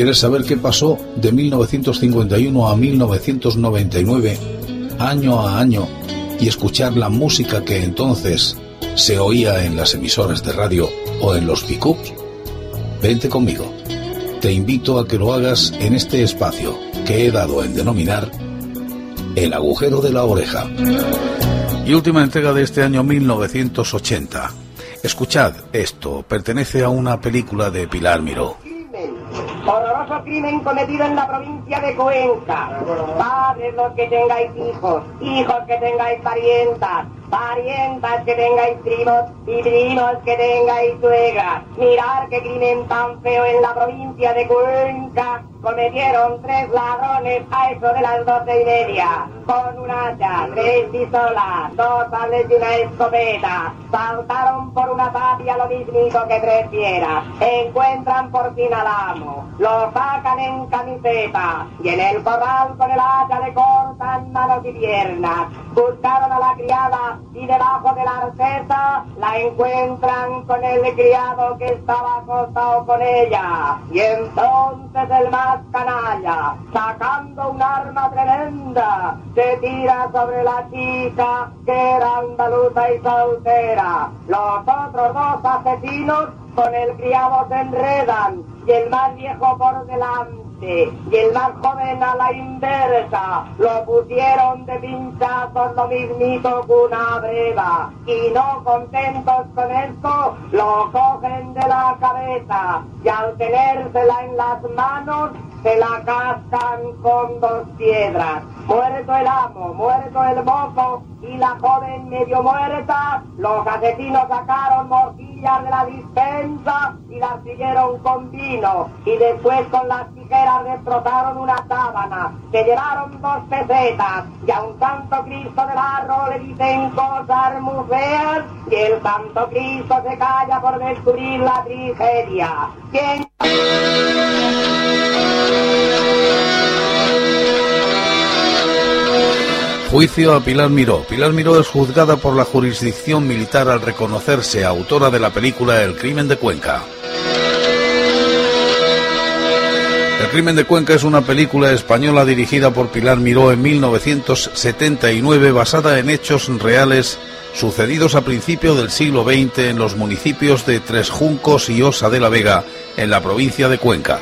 ¿Quieres saber qué pasó de 1951 a 1999, año a año, y escuchar la música que entonces se oía en las emisoras de radio o en los pickups? Vente conmigo. Te invito a que lo hagas en este espacio que he dado en denominar El agujero de la oreja. Y última entrega de este año 1980. Escuchad, esto pertenece a una película de Pilar Miró. Crimen cometido en la provincia de Cuenca. Padres los que tengáis hijos, hijos que tengáis parientas, parientas que tengáis primos y primos que tengáis suegras. Mirar qué crimen tan feo en la provincia de Cuenca. Cometieron tres ladrones a eso de las doce y media. Con un hacha, tres pistolas, dos sables y una escopeta. Saltaron por una tapia lo mismito que tres fieras. Encuentran por fin al amo. Lo sacan en camiseta. Y en el corral con el hacha le cortan manos y piernas. Buscaron a la criada y debajo de la arceta la encuentran con el criado que estaba acostado con ella. Y entonces el canalla, sacando un arma tremenda, se tira sobre la chica que era andaluza y soltera. Los otros dos asesinos con el criado se enredan y el más viejo por delante y el más joven a la inversa lo pusieron de pinchazos lo mismito que una breva y no contentos con esto lo cogen de la cabeza y al tenérsela en las manos se la cascan con dos piedras. Muerto el amo, muerto el mozo y la joven medio muerta, los asesinos sacaron de la dispensa y las siguieron con vino. Y después con las tijeras destrozaron una sábana, se llevaron dos pesetas. Y a un santo Cristo de barro le dicen cosas muy y el santo Cristo se calla por descubrir la tragedia. ¿Quién... Juicio a Pilar Miró. Pilar Miró es juzgada por la jurisdicción militar al reconocerse autora de la película El crimen de Cuenca. El crimen de Cuenca es una película española dirigida por Pilar Miró en 1979 basada en hechos reales sucedidos a principios del siglo XX en los municipios de Tres Juncos y Osa de la Vega, en la provincia de Cuenca.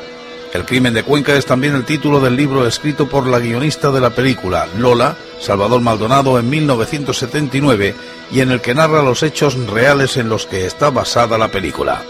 El crimen de Cuenca es también el título del libro escrito por la guionista de la película, Lola, Salvador Maldonado, en 1979, y en el que narra los hechos reales en los que está basada la película.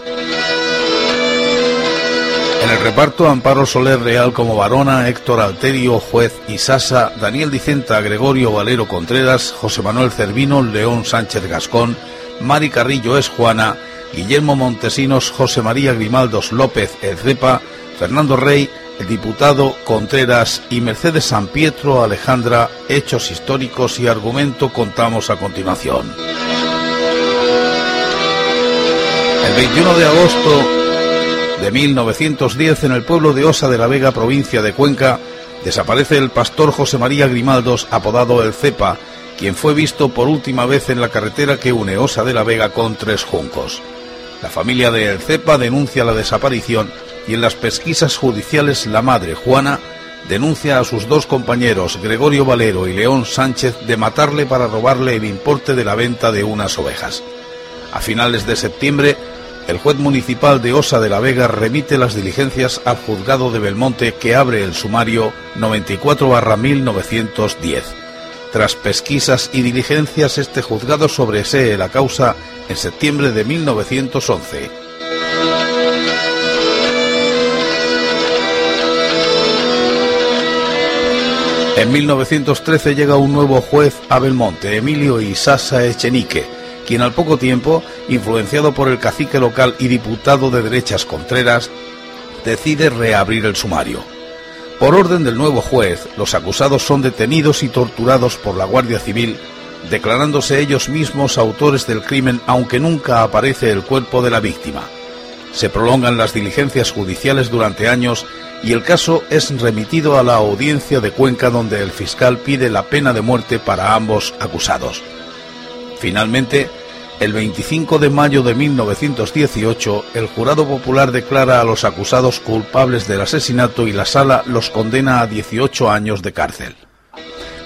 En el reparto, Amparo Soler Real como varona, Héctor Alterio, juez y Sasa, Daniel Dicenta, Gregorio Valero Contreras, José Manuel Cervino, León Sánchez Gascón, Mari Carrillo es Juana, Guillermo Montesinos, José María Grimaldos López Ezrepa, Fernando Rey, el diputado Contreras y Mercedes San Pietro Alejandra, hechos históricos y argumento contamos a continuación. El 21 de agosto de 1910, en el pueblo de Osa de la Vega, provincia de Cuenca, desaparece el pastor José María Grimaldos, apodado El Cepa, quien fue visto por última vez en la carretera que une Osa de la Vega con Tres Juncos. La familia de El Cepa denuncia la desaparición y en las pesquisas judiciales la madre, Juana, denuncia a sus dos compañeros, Gregorio Valero y León Sánchez, de matarle para robarle el importe de la venta de unas ovejas. A finales de septiembre, el juez municipal de Osa de la Vega remite las diligencias al juzgado de Belmonte que abre el sumario 94-1910. Tras pesquisas y diligencias, este juzgado sobresee la causa en septiembre de 1911. En 1913 llega un nuevo juez a Belmonte, Emilio Isasa Echenique, quien al poco tiempo, influenciado por el cacique local y diputado de derechas Contreras, decide reabrir el sumario. Por orden del nuevo juez, los acusados son detenidos y torturados por la Guardia Civil, declarándose ellos mismos autores del crimen aunque nunca aparece el cuerpo de la víctima. Se prolongan las diligencias judiciales durante años y el caso es remitido a la audiencia de Cuenca donde el fiscal pide la pena de muerte para ambos acusados. Finalmente, El 25 de mayo de 1918, el jurado popular declara a los acusados culpables del asesinato y la sala los condena a 18 años de cárcel.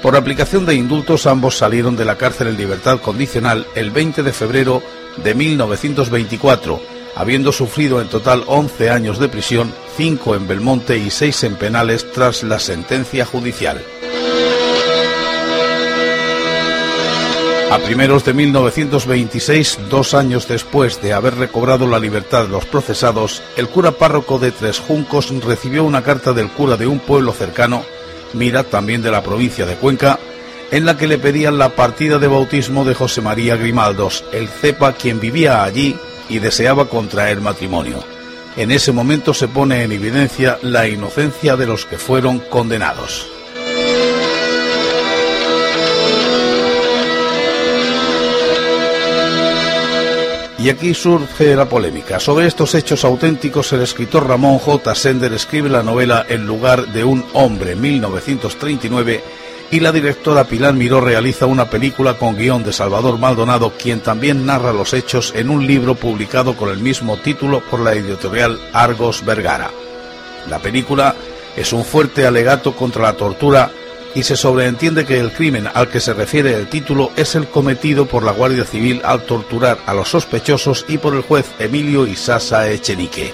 Por aplicación de indultos, ambos salieron de la cárcel en libertad condicional el 20 de febrero de 1924, habiendo sufrido en total 11 años de prisión, 5 en Belmonte y 6 en penales tras la sentencia judicial. A primeros de 1926, dos años después de haber recobrado la libertad los procesados, el cura párroco de Tres Juncos recibió una carta del cura de un pueblo cercano, Mira, también de la provincia de Cuenca, en la que le pedían la partida de bautismo de José María Grimaldos, el cepa quien vivía allí y deseaba contraer matrimonio. En ese momento se pone en evidencia la inocencia de los que fueron condenados. Y aquí surge la polémica. Sobre estos hechos auténticos, el escritor Ramón J. Sender escribe la novela El lugar de un hombre, 1939, y la directora Pilar Miró realiza una película con guion de Salvador Maldonado, quien también narra los hechos en un libro publicado con el mismo título por la editorial Argos Vergara. La película es un fuerte alegato contra la tortura y se sobreentiende que el crimen al que se refiere el título es el cometido por la Guardia Civil al torturar a los sospechosos y por el juez Emilio Isasa Echenique.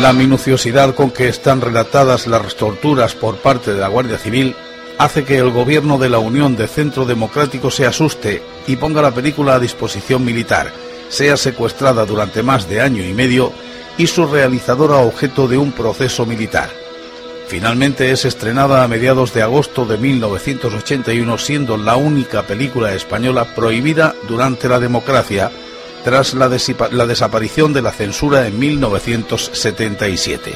La minuciosidad con que están relatadas las torturas por parte de la Guardia Civil hace que el gobierno de la Unión de Centro Democrático se asuste y ponga la película a disposición militar, sea secuestrada durante más de año y medio y su realizadora objeto de un proceso militar. Finalmente es estrenada a mediados de agosto de 1981, siendo la única película española prohibida durante la democracia tras la, desaparición de la censura en 1977.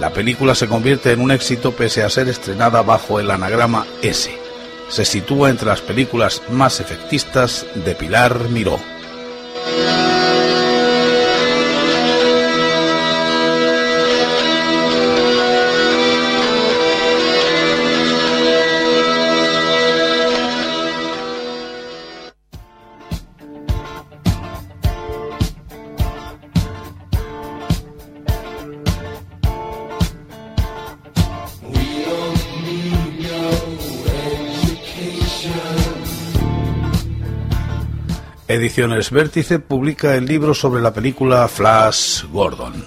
La película se convierte en un éxito pese a ser estrenada bajo el anagrama S. Se sitúa entre las películas más efectistas de Pilar Miró. Ediciones Vértice publica el libro sobre la película Flash Gordon.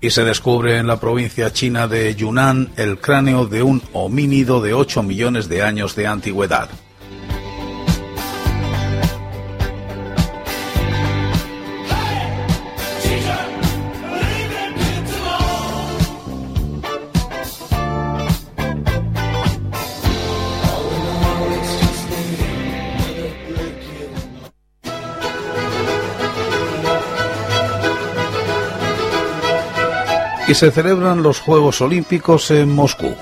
y se descubre en la provincia china de Yunnan el cráneo de un homínido de 8 millones de años de antigüedad. Y se celebran los Juegos Olímpicos en Moscú.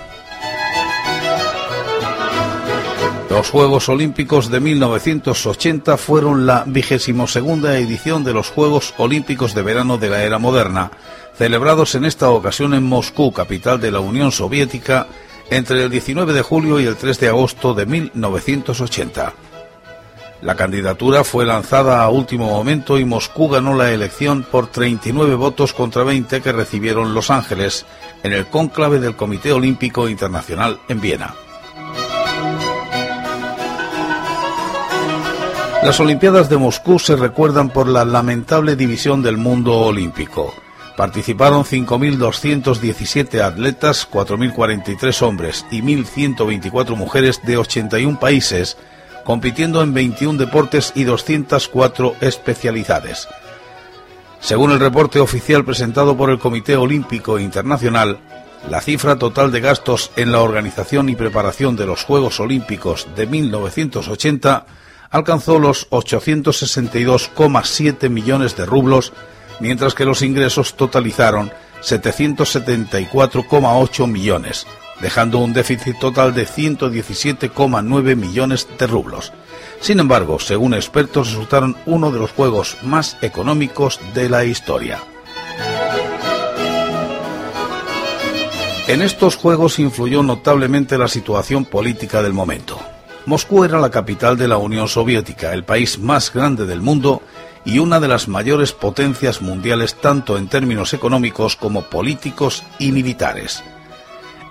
Los Juegos Olímpicos de 1980 fueron la vigésimo segunda edición de los Juegos Olímpicos de Verano de la Era Moderna, celebrados en esta ocasión en Moscú, capital de la Unión Soviética, entre el 19 de julio y el 3 de agosto de 1980. La candidatura fue lanzada a último momento y Moscú ganó la elección por 39 votos contra 20 que recibieron Los Ángeles en el cónclave del Comité Olímpico Internacional en Viena. Las Olimpiadas de Moscú se recuerdan por la lamentable división del mundo olímpico. Participaron 5.217 atletas, 4.043 hombres y 1.124 mujeres de 81 países, compitiendo en 21 deportes y 204 especialidades. Según el reporte oficial presentado por el Comité Olímpico Internacional, la cifra total de gastos en la organización y preparación de los Juegos Olímpicos de 1980 alcanzó los 862,7 millones de rublos, mientras que los ingresos totalizaron 774,8 millones, dejando un déficit total de 117,9 millones de rublos. Sin embargo, según expertos, resultaron uno de los juegos más económicos de la historia. En estos juegos influyó notablemente la situación política del momento. Moscú era la capital de la Unión Soviética, el país más grande del mundo y una de las mayores potencias mundiales tanto en términos económicos como políticos y militares.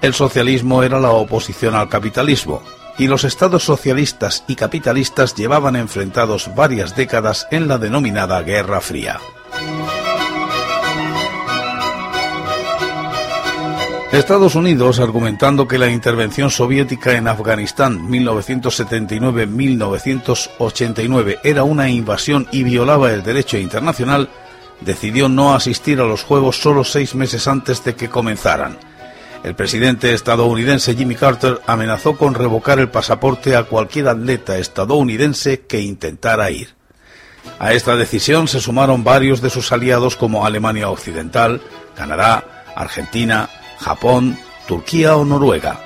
El socialismo era la oposición al capitalismo, y los estados socialistas y capitalistas llevaban enfrentados varias décadas en la denominada Guerra Fría. Estados Unidos, argumentando que la intervención soviética en Afganistán 1979-1989 era una invasión y violaba el derecho internacional, decidió no asistir a los Juegos solo seis meses antes de que comenzaran. El presidente estadounidense Jimmy Carter amenazó con revocar el pasaporte a cualquier atleta estadounidense que intentara ir. A esta decisión se sumaron varios de sus aliados como Alemania Occidental, Canadá, Argentina, Japón, Turquía o Noruega.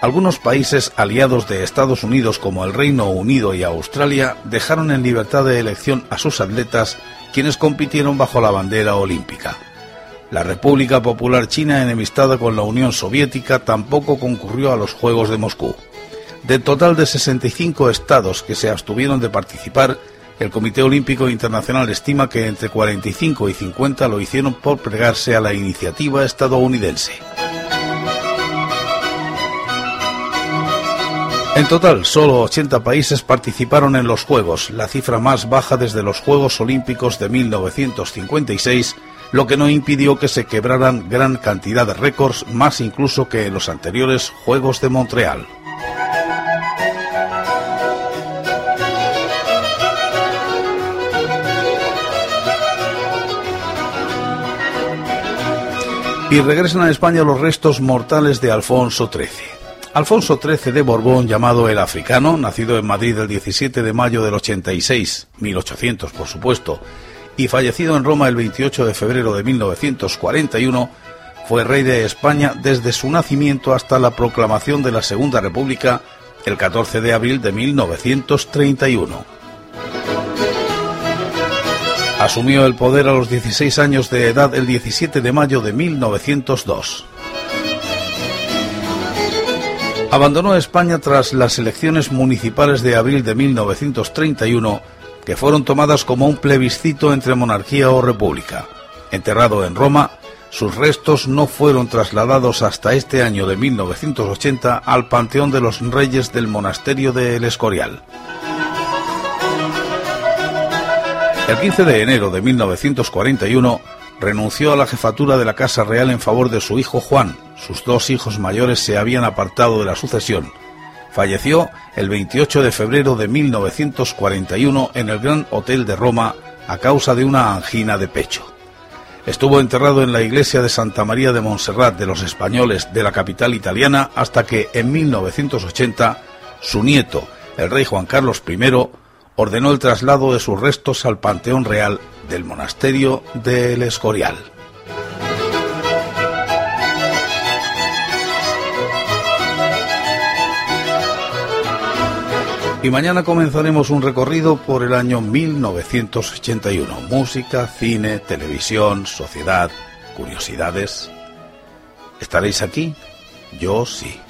Algunos países aliados de Estados Unidos como el Reino Unido y Australia dejaron en libertad de elección a sus atletas quienes compitieron bajo la bandera olímpica. La República Popular China, enemistada con la Unión Soviética, tampoco concurrió a los Juegos de Moscú. Del total de 65 estados que se abstuvieron de participar, el Comité Olímpico Internacional estima que entre 45 y 50 lo hicieron por plegarse a la iniciativa estadounidense. En total, solo 80 países participaron en los Juegos, la cifra más baja desde los Juegos Olímpicos de 1956, lo que no impidió que se quebraran gran cantidad de récords, más incluso que en los anteriores Juegos de Montreal. y regresan a España los restos mortales de Alfonso XIII. Alfonso XIII de Borbón, llamado el Africano, nacido en Madrid el 17 de mayo del 86, 1800 por supuesto, y fallecido en Roma el 28 de febrero de 1941, fue rey de España desde su nacimiento hasta la proclamación de la Segunda República el 14 de abril de 1931. Asumió el poder a los 16 años de edad el 17 de mayo de 1902. Abandonó España tras las elecciones municipales de abril de 1931, que fueron tomadas como un plebiscito entre monarquía o república. Enterrado en Roma, sus restos no fueron trasladados hasta este año de 1980 al Panteón de los Reyes del Monasterio de El Escorial. El 15 de enero de 1941 renunció a la jefatura de la Casa Real en favor de su hijo Juan. Sus dos hijos mayores se habían apartado de la sucesión. Falleció el 28 de febrero de 1941 en el Gran Hotel de Roma a causa de una angina de pecho. Estuvo enterrado en la iglesia de Santa María de Montserrat de los españoles de la capital italiana hasta que en 1980 su nieto, el rey Juan Carlos I, ordenó el traslado de sus restos al Panteón Real del monasterio del Escorial. Y mañana comenzaremos un recorrido por el año 1981. Música, cine, televisión, sociedad, curiosidades. ¿Estaréis aquí? Yo sí.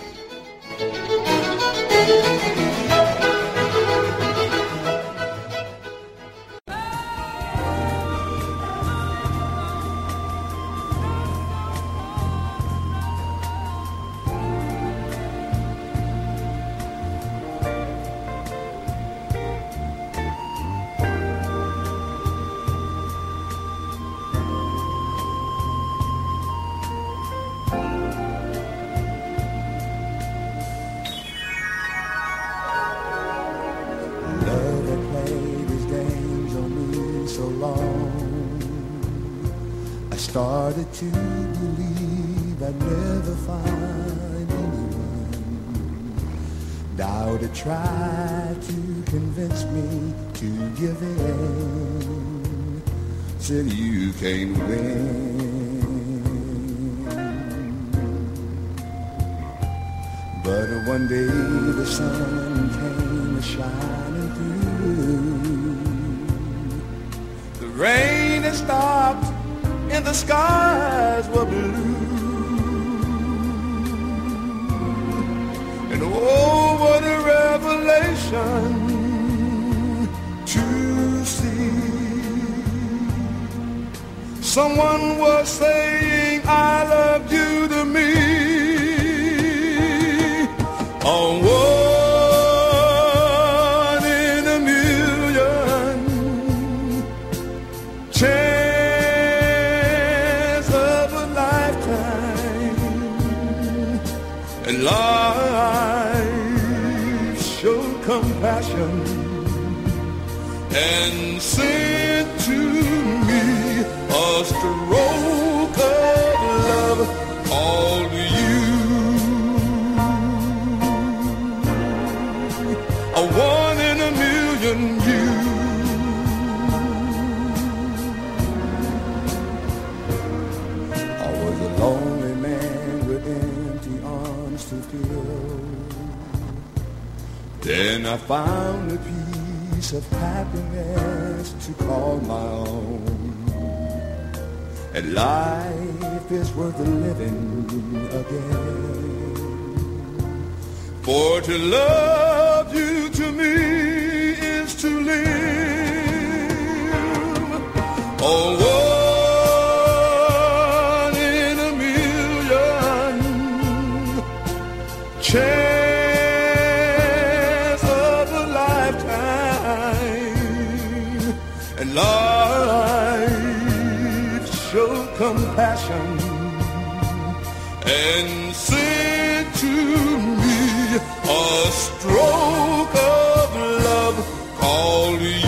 started to believe I'd never find anyone. Now to try to convince me to give in. Said you can't win. But one day the sun came shining through. The rain had started the skies were blue. And oh, what a revelation to see. Someone was saying, I love you to me. Oh, found a piece of happiness to call my own. And life is worth living again. For to love you to me is to live. Oh, compassion and sent to me a stroke of love called you.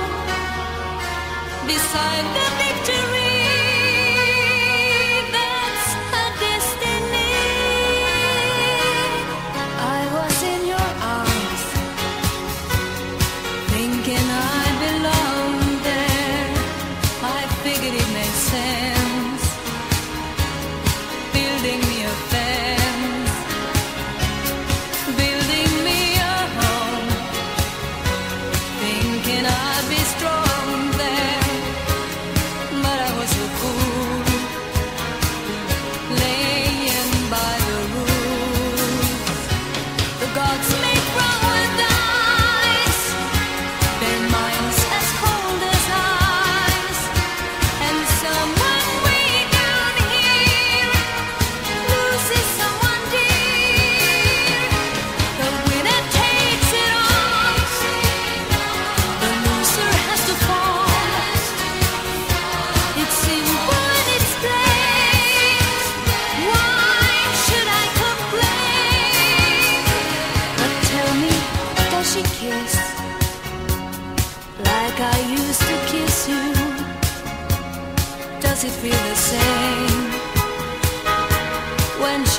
beside the victory.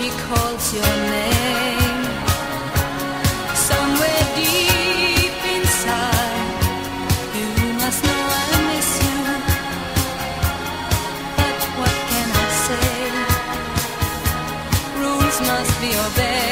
she calls your name. Somewhere deep inside, you must know I miss you. But what can I say? Rules must be obeyed.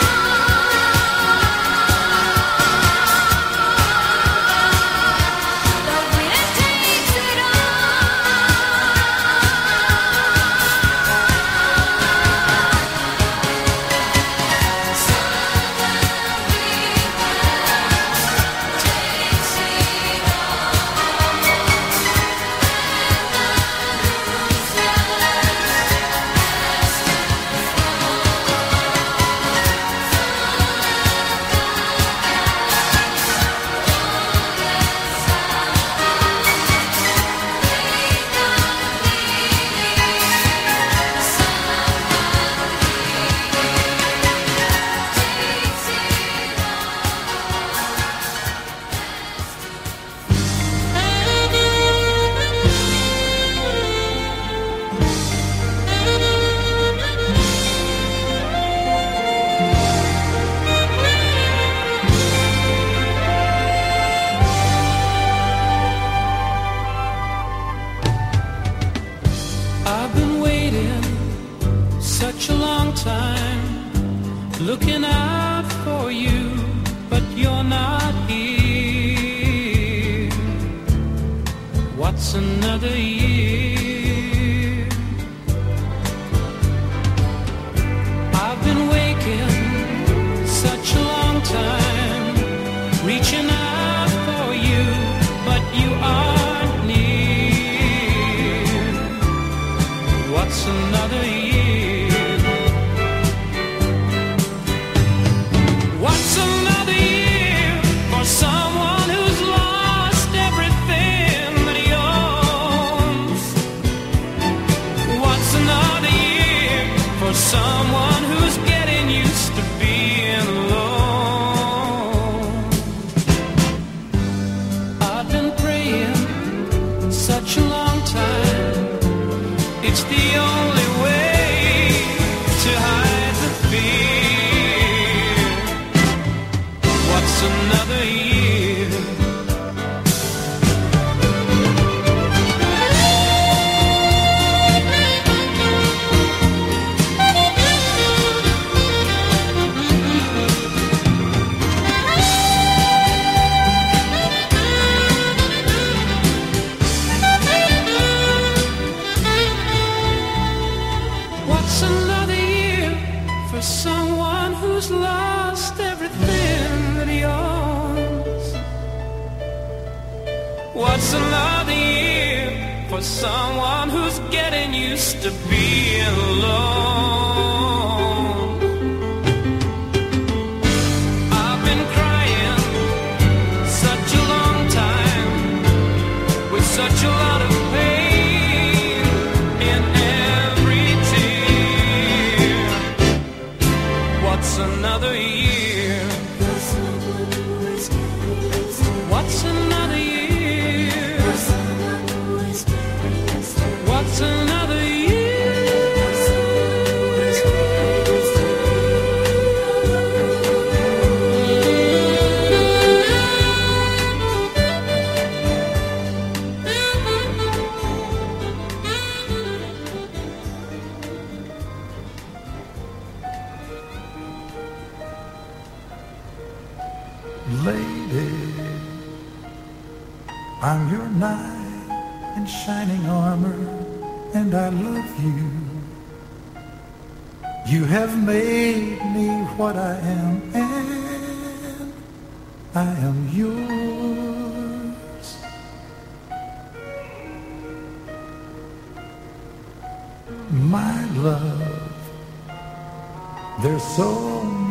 So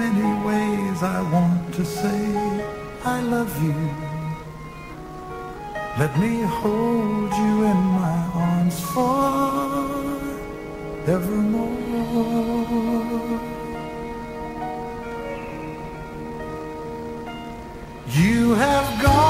many ways I want to say I love you. Let me hold you in my arms forevermore. You have gone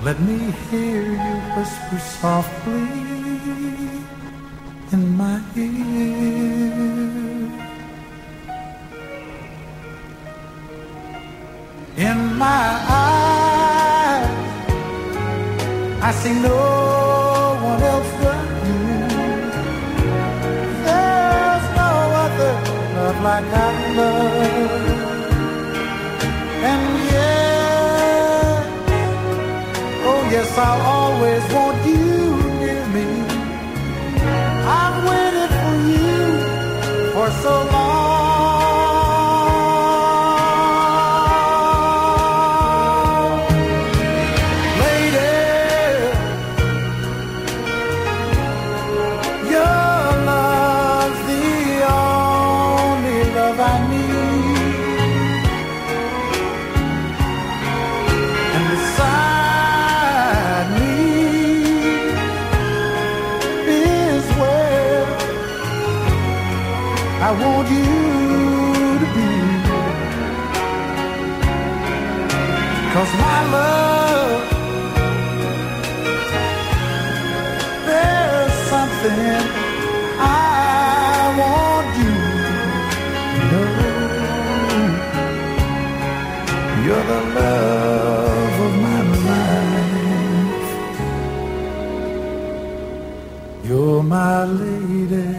Let me hear you whisper softly in my ear. In my eyes, I see no I'll always want you You're the love of my life. You're my lady.